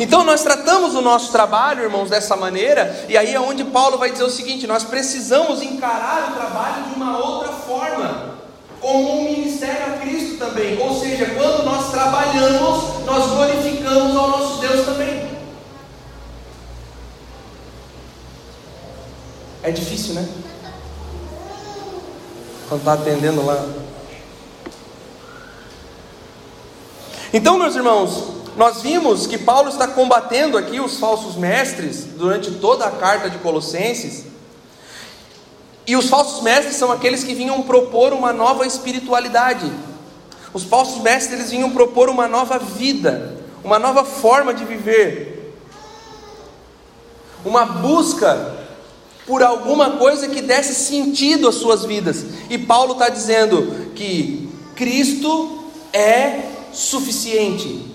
Então nós tratamos o nosso trabalho, irmãos, dessa maneira, e aí é onde Paulo vai dizer o seguinte: nós precisamos encarar o trabalho de uma outra forma, como um ministério a Cristo também. Ou seja, quando nós trabalhamos, nós glorificamos ao nosso Deus também. É difícil, né? Quando está atendendo lá. Então, meus irmãos, nós vimos que Paulo está combatendo aqui os falsos mestres durante toda a carta de Colossenses. E os falsos mestres são aqueles que vinham propor uma nova espiritualidade. Os falsos mestres eles vinham propor uma nova vida, uma nova forma de viver, uma busca por alguma coisa que desse sentido às suas vidas. E Paulo está dizendo que Cristo é suficiente.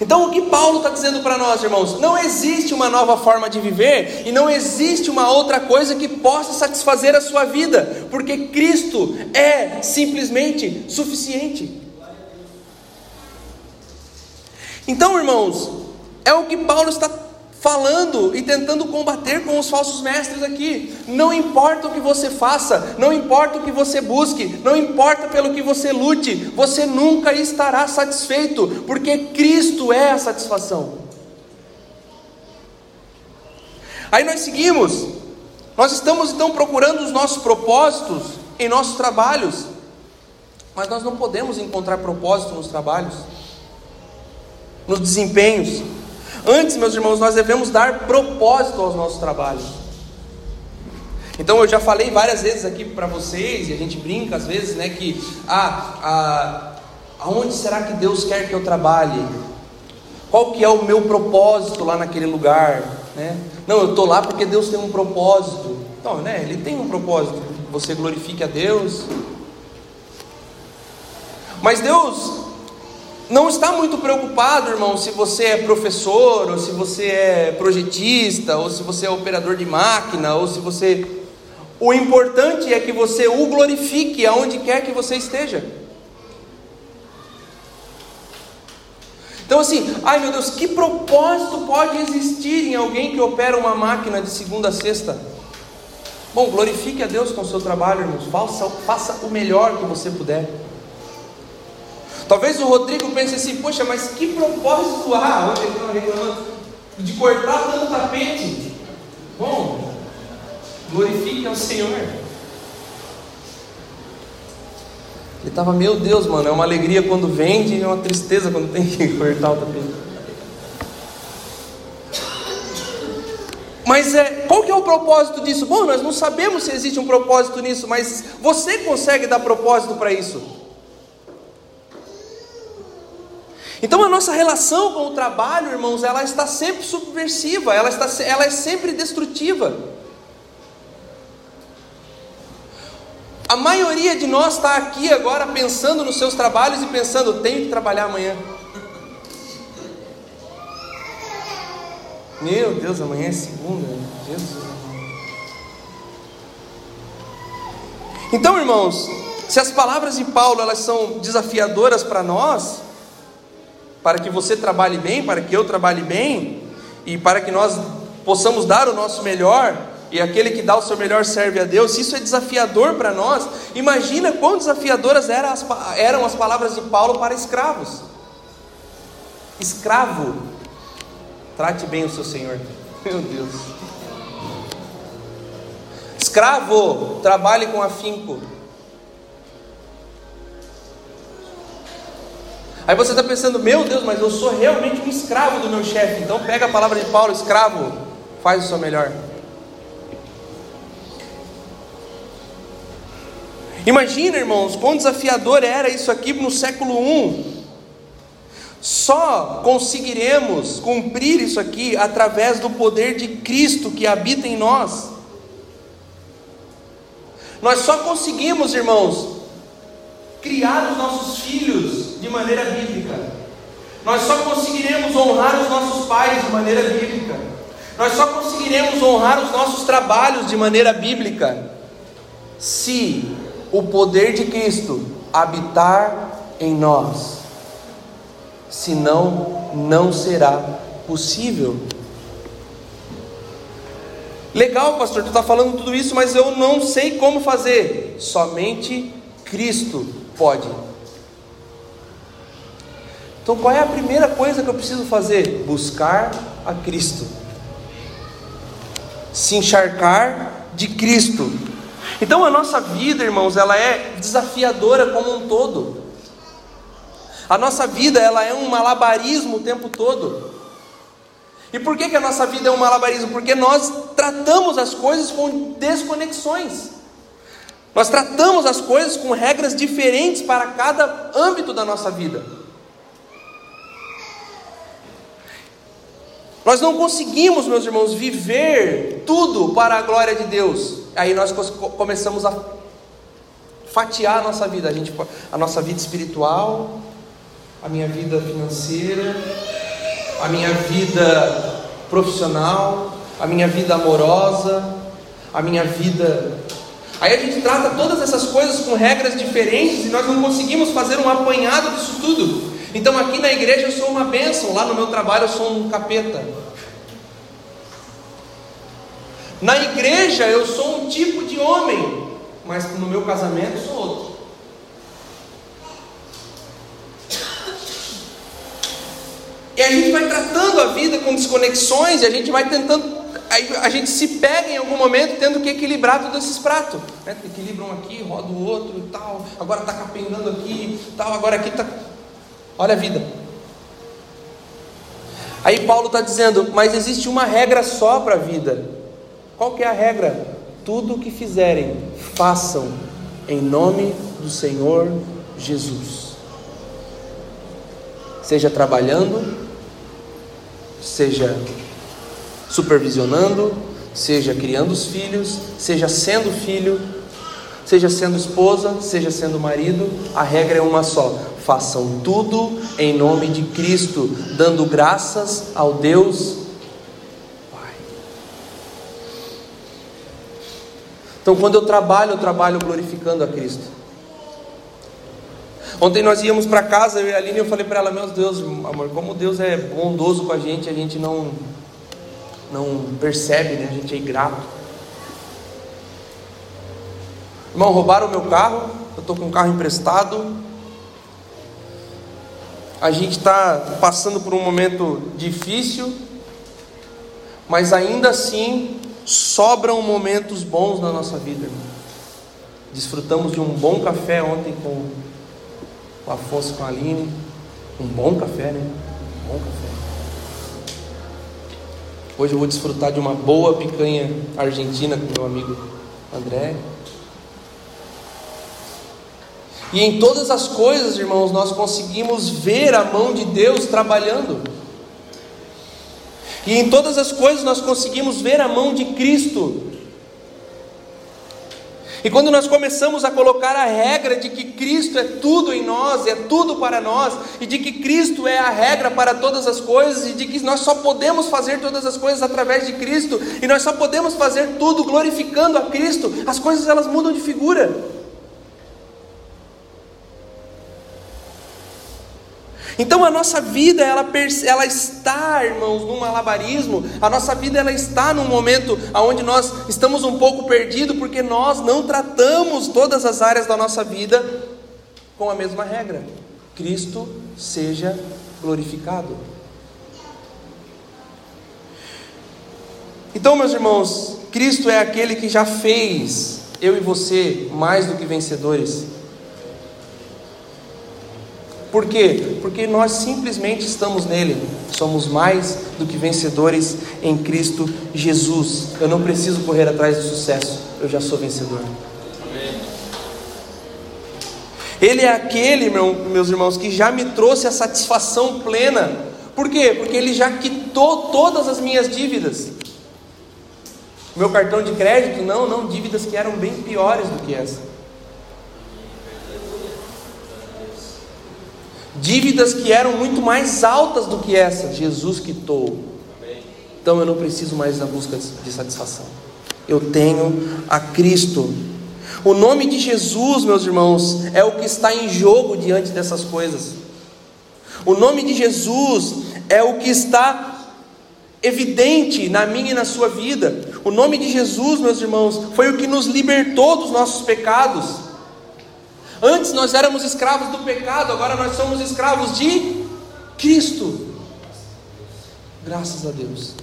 Então, o que Paulo está dizendo para nós, irmãos? Não existe uma nova forma de viver e não existe uma outra coisa que possa satisfazer a sua vida, porque Cristo é simplesmente suficiente. Então, irmãos, é o que Paulo está falando e tentando combater com os falsos mestres aqui. Não importa o que você faça, não importa o que você busque, não importa pelo que você lute, você nunca estará satisfeito, porque Cristo é a satisfação. Aí nós seguimos, nós estamos então procurando os nossos propósitos em nossos trabalhos, mas nós não podemos encontrar propósito nos trabalhos, nos desempenhos. Antes, meus irmãos, nós devemos dar propósito aos nossos trabalhos. Então eu já falei várias vezes aqui para vocês, e a gente brinca às vezes, né, que ah, ah, aonde será que Deus quer que eu trabalhe? Qual que é o meu propósito lá naquele lugar? Né? Não, eu estou lá porque Deus tem um propósito. Não, né? Ele tem um propósito. Você glorifique a Deus. Mas Deus não está muito preocupado, irmão, se você é professor, ou se você é projetista, ou se você é operador de máquina, ou se você. O importante é que você o glorifique aonde quer que você esteja. Então, assim, ai meu Deus, que propósito pode existir em alguém que opera uma máquina de segunda a sexta? Bom, glorifique a Deus com o seu trabalho, irmãos, faça, faça o melhor que você puder. Talvez o Rodrigo pense assim, poxa, mas que propósito há, hoje ele está reclamando, de cortar tanto tapete? Bom, glorifique ao Senhor. Ele estava, meu Deus, mano, é uma alegria quando vende e é uma tristeza quando tem que (laughs) cortar o tapete. Mas é, qual que é o propósito disso? Bom, nós não sabemos se existe um propósito nisso, mas você consegue dar propósito para isso. Então a nossa relação com o trabalho, irmãos, ela está sempre subversiva, ela, está, ela é sempre destrutiva. A maioria de nós está aqui agora pensando nos seus trabalhos e pensando, tenho que trabalhar amanhã. Meu Deus, amanhã é segunda, Jesus. Então, irmãos, se as palavras de Paulo elas são desafiadoras para nós, para que você trabalhe bem, para que eu trabalhe bem, e para que nós possamos dar o nosso melhor, e aquele que dá o seu melhor serve a Deus, isso é desafiador para nós, imagina quão desafiadoras eram as, eram as palavras de Paulo para escravos. Escravo, trate bem o seu Senhor, (laughs) meu Deus. Escravo, trabalhe com afinco. Aí você está pensando, meu Deus, mas eu sou realmente um escravo do meu chefe. Então pega a palavra de Paulo, escravo, faz o seu melhor. Imagina, irmãos, quão desafiador era isso aqui no século I. Só conseguiremos cumprir isso aqui através do poder de Cristo que habita em nós. Nós só conseguimos, irmãos, criar os nossos filhos de maneira bíblica. Nós só conseguiremos honrar os nossos pais de maneira bíblica. Nós só conseguiremos honrar os nossos trabalhos de maneira bíblica se o poder de Cristo habitar em nós. Senão, não será possível. Legal, pastor, tu está falando tudo isso, mas eu não sei como fazer. Somente Cristo Pode. Então qual é a primeira coisa que eu preciso fazer? Buscar a Cristo. Se encharcar de Cristo. Então a nossa vida, irmãos, ela é desafiadora como um todo. A nossa vida, ela é um malabarismo o tempo todo. E por que, que a nossa vida é um malabarismo? Porque nós tratamos as coisas com desconexões. Nós tratamos as coisas com regras diferentes para cada âmbito da nossa vida. Nós não conseguimos, meus irmãos, viver tudo para a glória de Deus. Aí nós começamos a fatiar a nossa vida, a, gente, a nossa vida espiritual, a minha vida financeira, a minha vida profissional, a minha vida amorosa, a minha vida. Aí a gente trata todas essas coisas com regras diferentes e nós não conseguimos fazer um apanhado disso tudo. Então aqui na igreja eu sou uma bênção, lá no meu trabalho eu sou um capeta. Na igreja eu sou um tipo de homem, mas no meu casamento sou outro. E a gente vai tratando a vida com desconexões e a gente vai tentando. A gente se pega em algum momento tendo que equilibrar todos esses pratos. Né? Equilibra um aqui, roda o outro e tal. Agora está capengando aqui tal. Agora aqui está. Olha a vida. Aí Paulo está dizendo, mas existe uma regra só para a vida. Qual que é a regra? Tudo o que fizerem, façam em nome do Senhor Jesus. Seja trabalhando, seja supervisionando, seja criando os filhos, seja sendo filho, seja sendo esposa, seja sendo marido, a regra é uma só: façam tudo em nome de Cristo, dando graças ao Deus Então, quando eu trabalho, eu trabalho glorificando a Cristo. Ontem nós íamos para casa, eu e a Aline, eu falei para ela: Meu Deus, amor, como Deus é bondoso com a gente, a gente não, não percebe, né? a gente é ingrato. Irmão, roubaram o meu carro, eu estou com um carro emprestado. A gente está passando por um momento difícil, mas ainda assim sobram momentos bons na nossa vida. Desfrutamos de um bom café ontem com o Afonso com a Aline. Um bom café, né? Um bom café. Hoje eu vou desfrutar de uma boa picanha argentina com meu amigo André. E em todas as coisas, irmãos, nós conseguimos ver a mão de Deus trabalhando. E em todas as coisas nós conseguimos ver a mão de Cristo. E quando nós começamos a colocar a regra de que Cristo é tudo em nós, é tudo para nós, e de que Cristo é a regra para todas as coisas, e de que nós só podemos fazer todas as coisas através de Cristo, e nós só podemos fazer tudo glorificando a Cristo, as coisas elas mudam de figura. Então a nossa vida ela, ela está, irmãos, num malabarismo. A nossa vida ela está num momento onde nós estamos um pouco perdidos porque nós não tratamos todas as áreas da nossa vida com a mesma regra. Cristo seja glorificado. Então, meus irmãos, Cristo é aquele que já fez eu e você mais do que vencedores. Por quê? Porque nós simplesmente estamos nele. Somos mais do que vencedores em Cristo Jesus. Eu não preciso correr atrás do sucesso, eu já sou vencedor. Ele é aquele, meu, meus irmãos, que já me trouxe a satisfação plena. Por quê? Porque ele já quitou todas as minhas dívidas. Meu cartão de crédito, não, não, dívidas que eram bem piores do que essa. Dívidas que eram muito mais altas do que essa, Jesus quitou. Então eu não preciso mais da busca de satisfação. Eu tenho a Cristo. O nome de Jesus, meus irmãos, é o que está em jogo diante dessas coisas. O nome de Jesus é o que está evidente na minha e na sua vida. O nome de Jesus, meus irmãos, foi o que nos libertou dos nossos pecados. Antes nós éramos escravos do pecado, agora nós somos escravos de Cristo. Graças a Deus.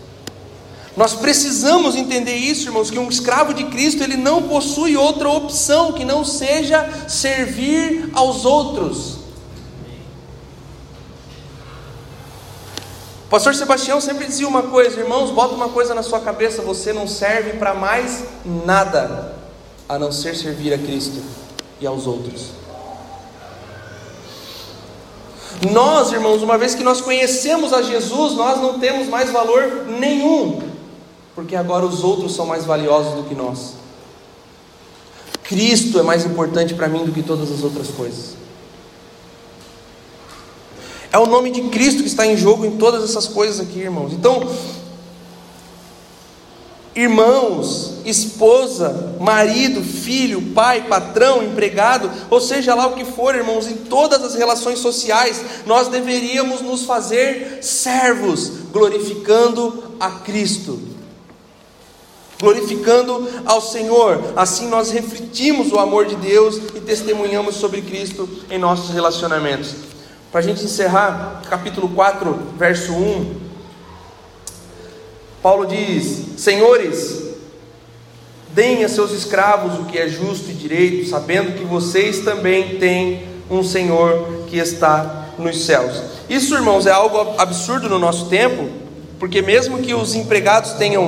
Nós precisamos entender isso, irmãos, que um escravo de Cristo, ele não possui outra opção que não seja servir aos outros. O pastor Sebastião sempre dizia uma coisa, irmãos, bota uma coisa na sua cabeça, você não serve para mais nada a não ser servir a Cristo e aos outros. Nós, irmãos, uma vez que nós conhecemos a Jesus, nós não temos mais valor nenhum, porque agora os outros são mais valiosos do que nós. Cristo é mais importante para mim do que todas as outras coisas. É o nome de Cristo que está em jogo em todas essas coisas aqui, irmãos. Então, irmãos, esposa, marido, filho, pai, patrão, empregado, ou seja lá o que for, irmãos, em todas as relações sociais, nós deveríamos nos fazer servos, glorificando a Cristo. Glorificando ao Senhor, assim nós refletimos o amor de Deus e testemunhamos sobre Cristo em nossos relacionamentos. Para a gente encerrar, capítulo 4, verso 1. Paulo diz: Senhores, deem a seus escravos o que é justo e direito, sabendo que vocês também têm um Senhor que está nos céus. Isso, irmãos, é algo absurdo no nosso tempo, porque mesmo que os empregados tenham.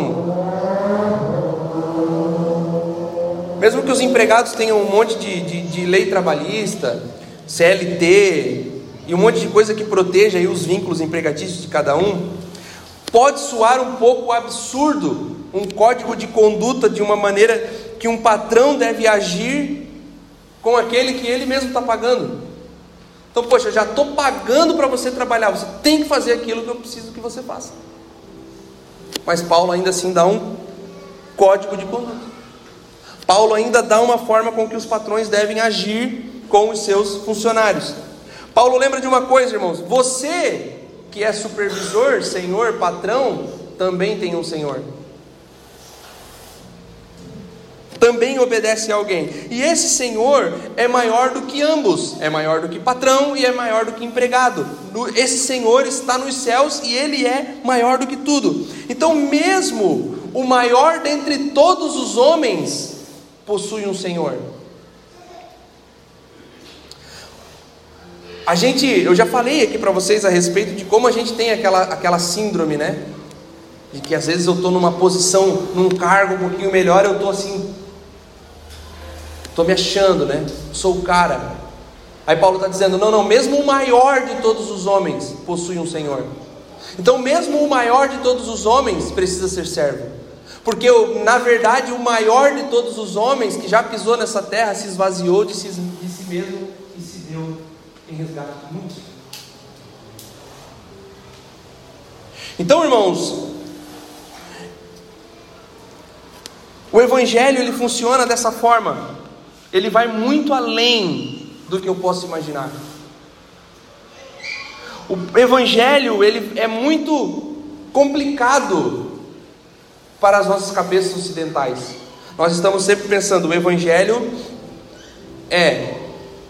Mesmo que os empregados tenham um monte de, de, de lei trabalhista, CLT e um monte de coisa que proteja os vínculos empregatícios de cada um, Pode soar um pouco absurdo um código de conduta de uma maneira que um patrão deve agir com aquele que ele mesmo está pagando. Então, poxa, já estou pagando para você trabalhar, você tem que fazer aquilo que eu preciso que você faça. Mas Paulo ainda assim dá um código de conduta. Paulo ainda dá uma forma com que os patrões devem agir com os seus funcionários. Paulo lembra de uma coisa, irmãos: você que é supervisor, senhor, patrão, também tem um senhor. Também obedece a alguém. E esse senhor é maior do que ambos, é maior do que patrão e é maior do que empregado. Esse senhor está nos céus e ele é maior do que tudo. Então, mesmo o maior dentre todos os homens possui um senhor. A gente, eu já falei aqui para vocês a respeito de como a gente tem aquela, aquela síndrome, né? De que às vezes eu estou numa posição, num cargo um pouquinho melhor, eu estou assim, estou me achando, né? Sou o cara. Aí Paulo está dizendo: não, não, mesmo o maior de todos os homens possui um Senhor. Então, mesmo o maior de todos os homens precisa ser servo. Porque, na verdade, o maior de todos os homens que já pisou nessa terra se esvaziou de si, de si mesmo em resgate de muitos. Então, irmãos, o evangelho ele funciona dessa forma. Ele vai muito além do que eu posso imaginar. O evangelho ele é muito complicado para as nossas cabeças ocidentais. Nós estamos sempre pensando, o evangelho é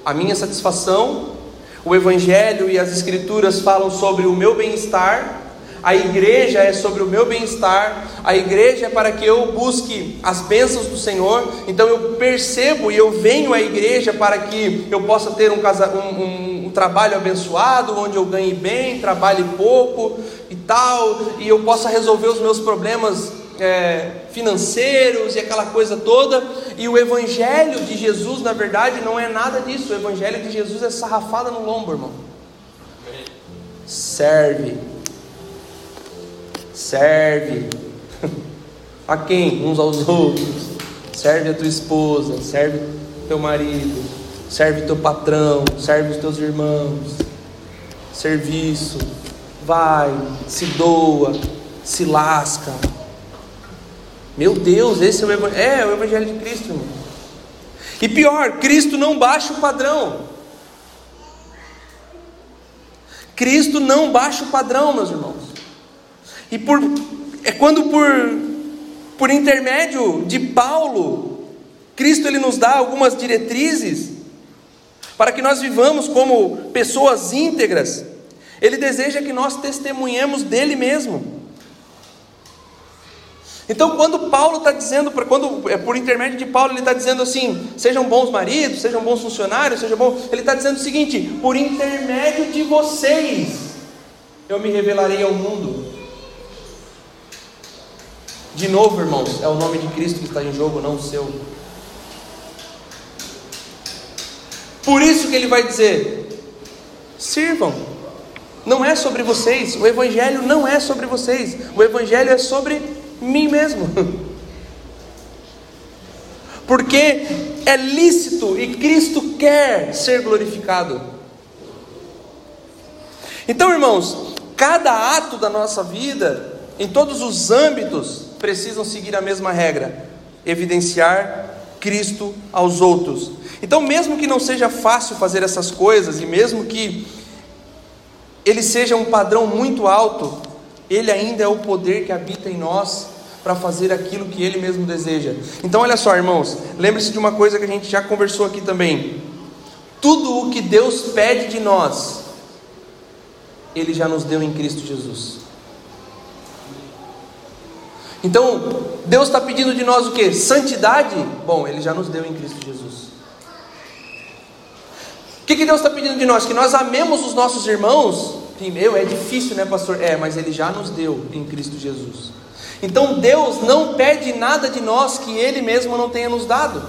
a minha satisfação o Evangelho e as Escrituras falam sobre o meu bem-estar, a igreja é sobre o meu bem-estar, a igreja é para que eu busque as bênçãos do Senhor, então eu percebo e eu venho à igreja para que eu possa ter um, casa, um, um, um trabalho abençoado, onde eu ganhe bem, trabalhe pouco e tal, e eu possa resolver os meus problemas é, financeiros e aquela coisa toda, e o Evangelho de Jesus, na verdade, não é nada disso. O Evangelho de Jesus é sarrafada no lombo, irmão. Serve, serve (laughs) a quem? Uns aos outros. Serve a tua esposa, serve teu marido, serve teu patrão, serve os teus irmãos. Serviço, vai, se doa, se lasca, meu Deus, esse é o, evangelho, é, o Evangelho de Cristo, irmão. E pior, Cristo não baixa o padrão. Cristo não baixa o padrão, meus irmãos. E por, é quando por, por intermédio de Paulo, Cristo ele nos dá algumas diretrizes para que nós vivamos como pessoas íntegras. Ele deseja que nós testemunhemos dele mesmo. Então, quando Paulo está dizendo, quando é por intermédio de Paulo, ele está dizendo assim: sejam bons maridos, sejam bons funcionários, sejam bons. Ele está dizendo o seguinte: por intermédio de vocês, eu me revelarei ao mundo. De novo, irmãos, é o nome de Cristo que está em jogo, não o seu. Por isso que ele vai dizer: sirvam. Não é sobre vocês, o Evangelho não é sobre vocês, o Evangelho é sobre mim mesmo. Porque é lícito e Cristo quer ser glorificado. Então, irmãos, cada ato da nossa vida, em todos os âmbitos, precisam seguir a mesma regra: evidenciar Cristo aos outros. Então, mesmo que não seja fácil fazer essas coisas, e mesmo que ele seja um padrão muito alto, ele ainda é o poder que habita em nós para fazer aquilo que ele mesmo deseja. Então, olha só, irmãos, lembre-se de uma coisa que a gente já conversou aqui também. Tudo o que Deus pede de nós, ele já nos deu em Cristo Jesus. Então, Deus está pedindo de nós o que? Santidade? Bom, Ele já nos deu em Cristo Jesus. O que, que Deus está pedindo de nós? Que nós amemos os nossos irmãos? Meu, é difícil, né, pastor? É, mas Ele já nos deu em Cristo Jesus. Então Deus não pede nada de nós que Ele mesmo não tenha nos dado.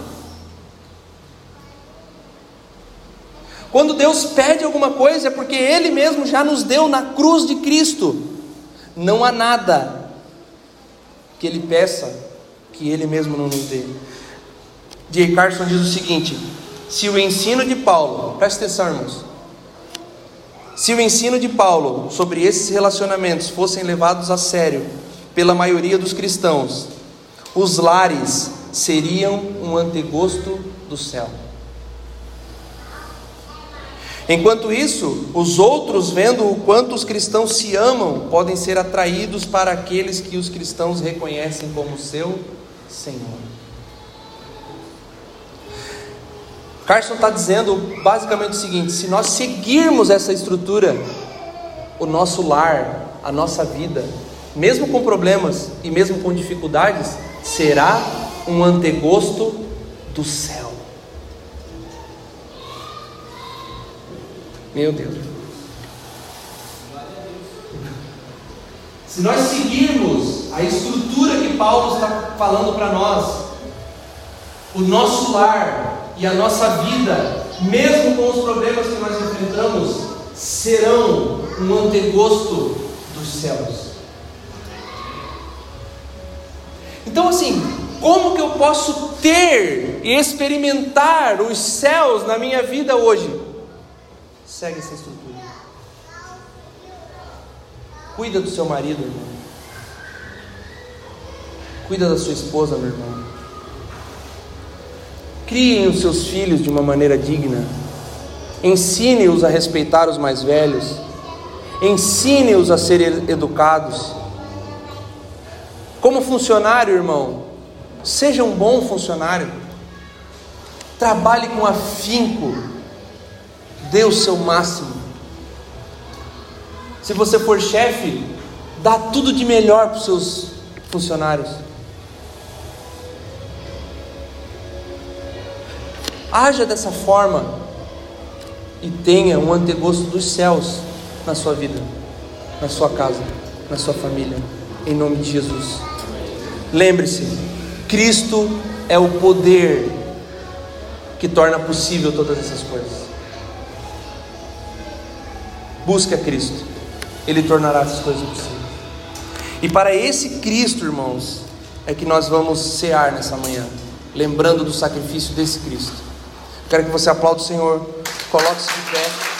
Quando Deus pede alguma coisa é porque Ele mesmo já nos deu na cruz de Cristo. Não há nada que Ele peça que Ele mesmo não nos dê. J. Carson diz o seguinte: se o ensino de Paulo, presta atenção, irmãos, se o ensino de Paulo sobre esses relacionamentos fossem levados a sério pela maioria dos cristãos, os lares seriam um antegosto do céu. Enquanto isso, os outros, vendo o quanto os cristãos se amam, podem ser atraídos para aqueles que os cristãos reconhecem como seu Senhor. Carson está dizendo basicamente o seguinte: se nós seguirmos essa estrutura, o nosso lar, a nossa vida, mesmo com problemas e mesmo com dificuldades, será um antegosto do céu. Meu Deus. Se nós seguirmos a estrutura que Paulo está falando para nós, o nosso lar e a nossa vida, mesmo com os problemas que nós enfrentamos, serão um antegosto dos céus. Então, assim, como que eu posso ter e experimentar os céus na minha vida hoje? Segue essa estrutura. Cuida do seu marido, irmão. Cuida da sua esposa, meu irmão. Criem os seus filhos de uma maneira digna. Ensine-os a respeitar os mais velhos. Ensine-os a ser educados. Como funcionário, irmão, seja um bom funcionário. Trabalhe com afinco. Dê o seu máximo. Se você for chefe, dá tudo de melhor para os seus funcionários. Haja dessa forma e tenha um antegosto dos céus na sua vida, na sua casa, na sua família, em nome de Jesus. Lembre-se, Cristo é o poder que torna possível todas essas coisas. Busque a Cristo, Ele tornará essas coisas possíveis. E para esse Cristo, irmãos, é que nós vamos cear nessa manhã, lembrando do sacrifício desse Cristo. Quero que você aplaude o Senhor, coloque-se de pé.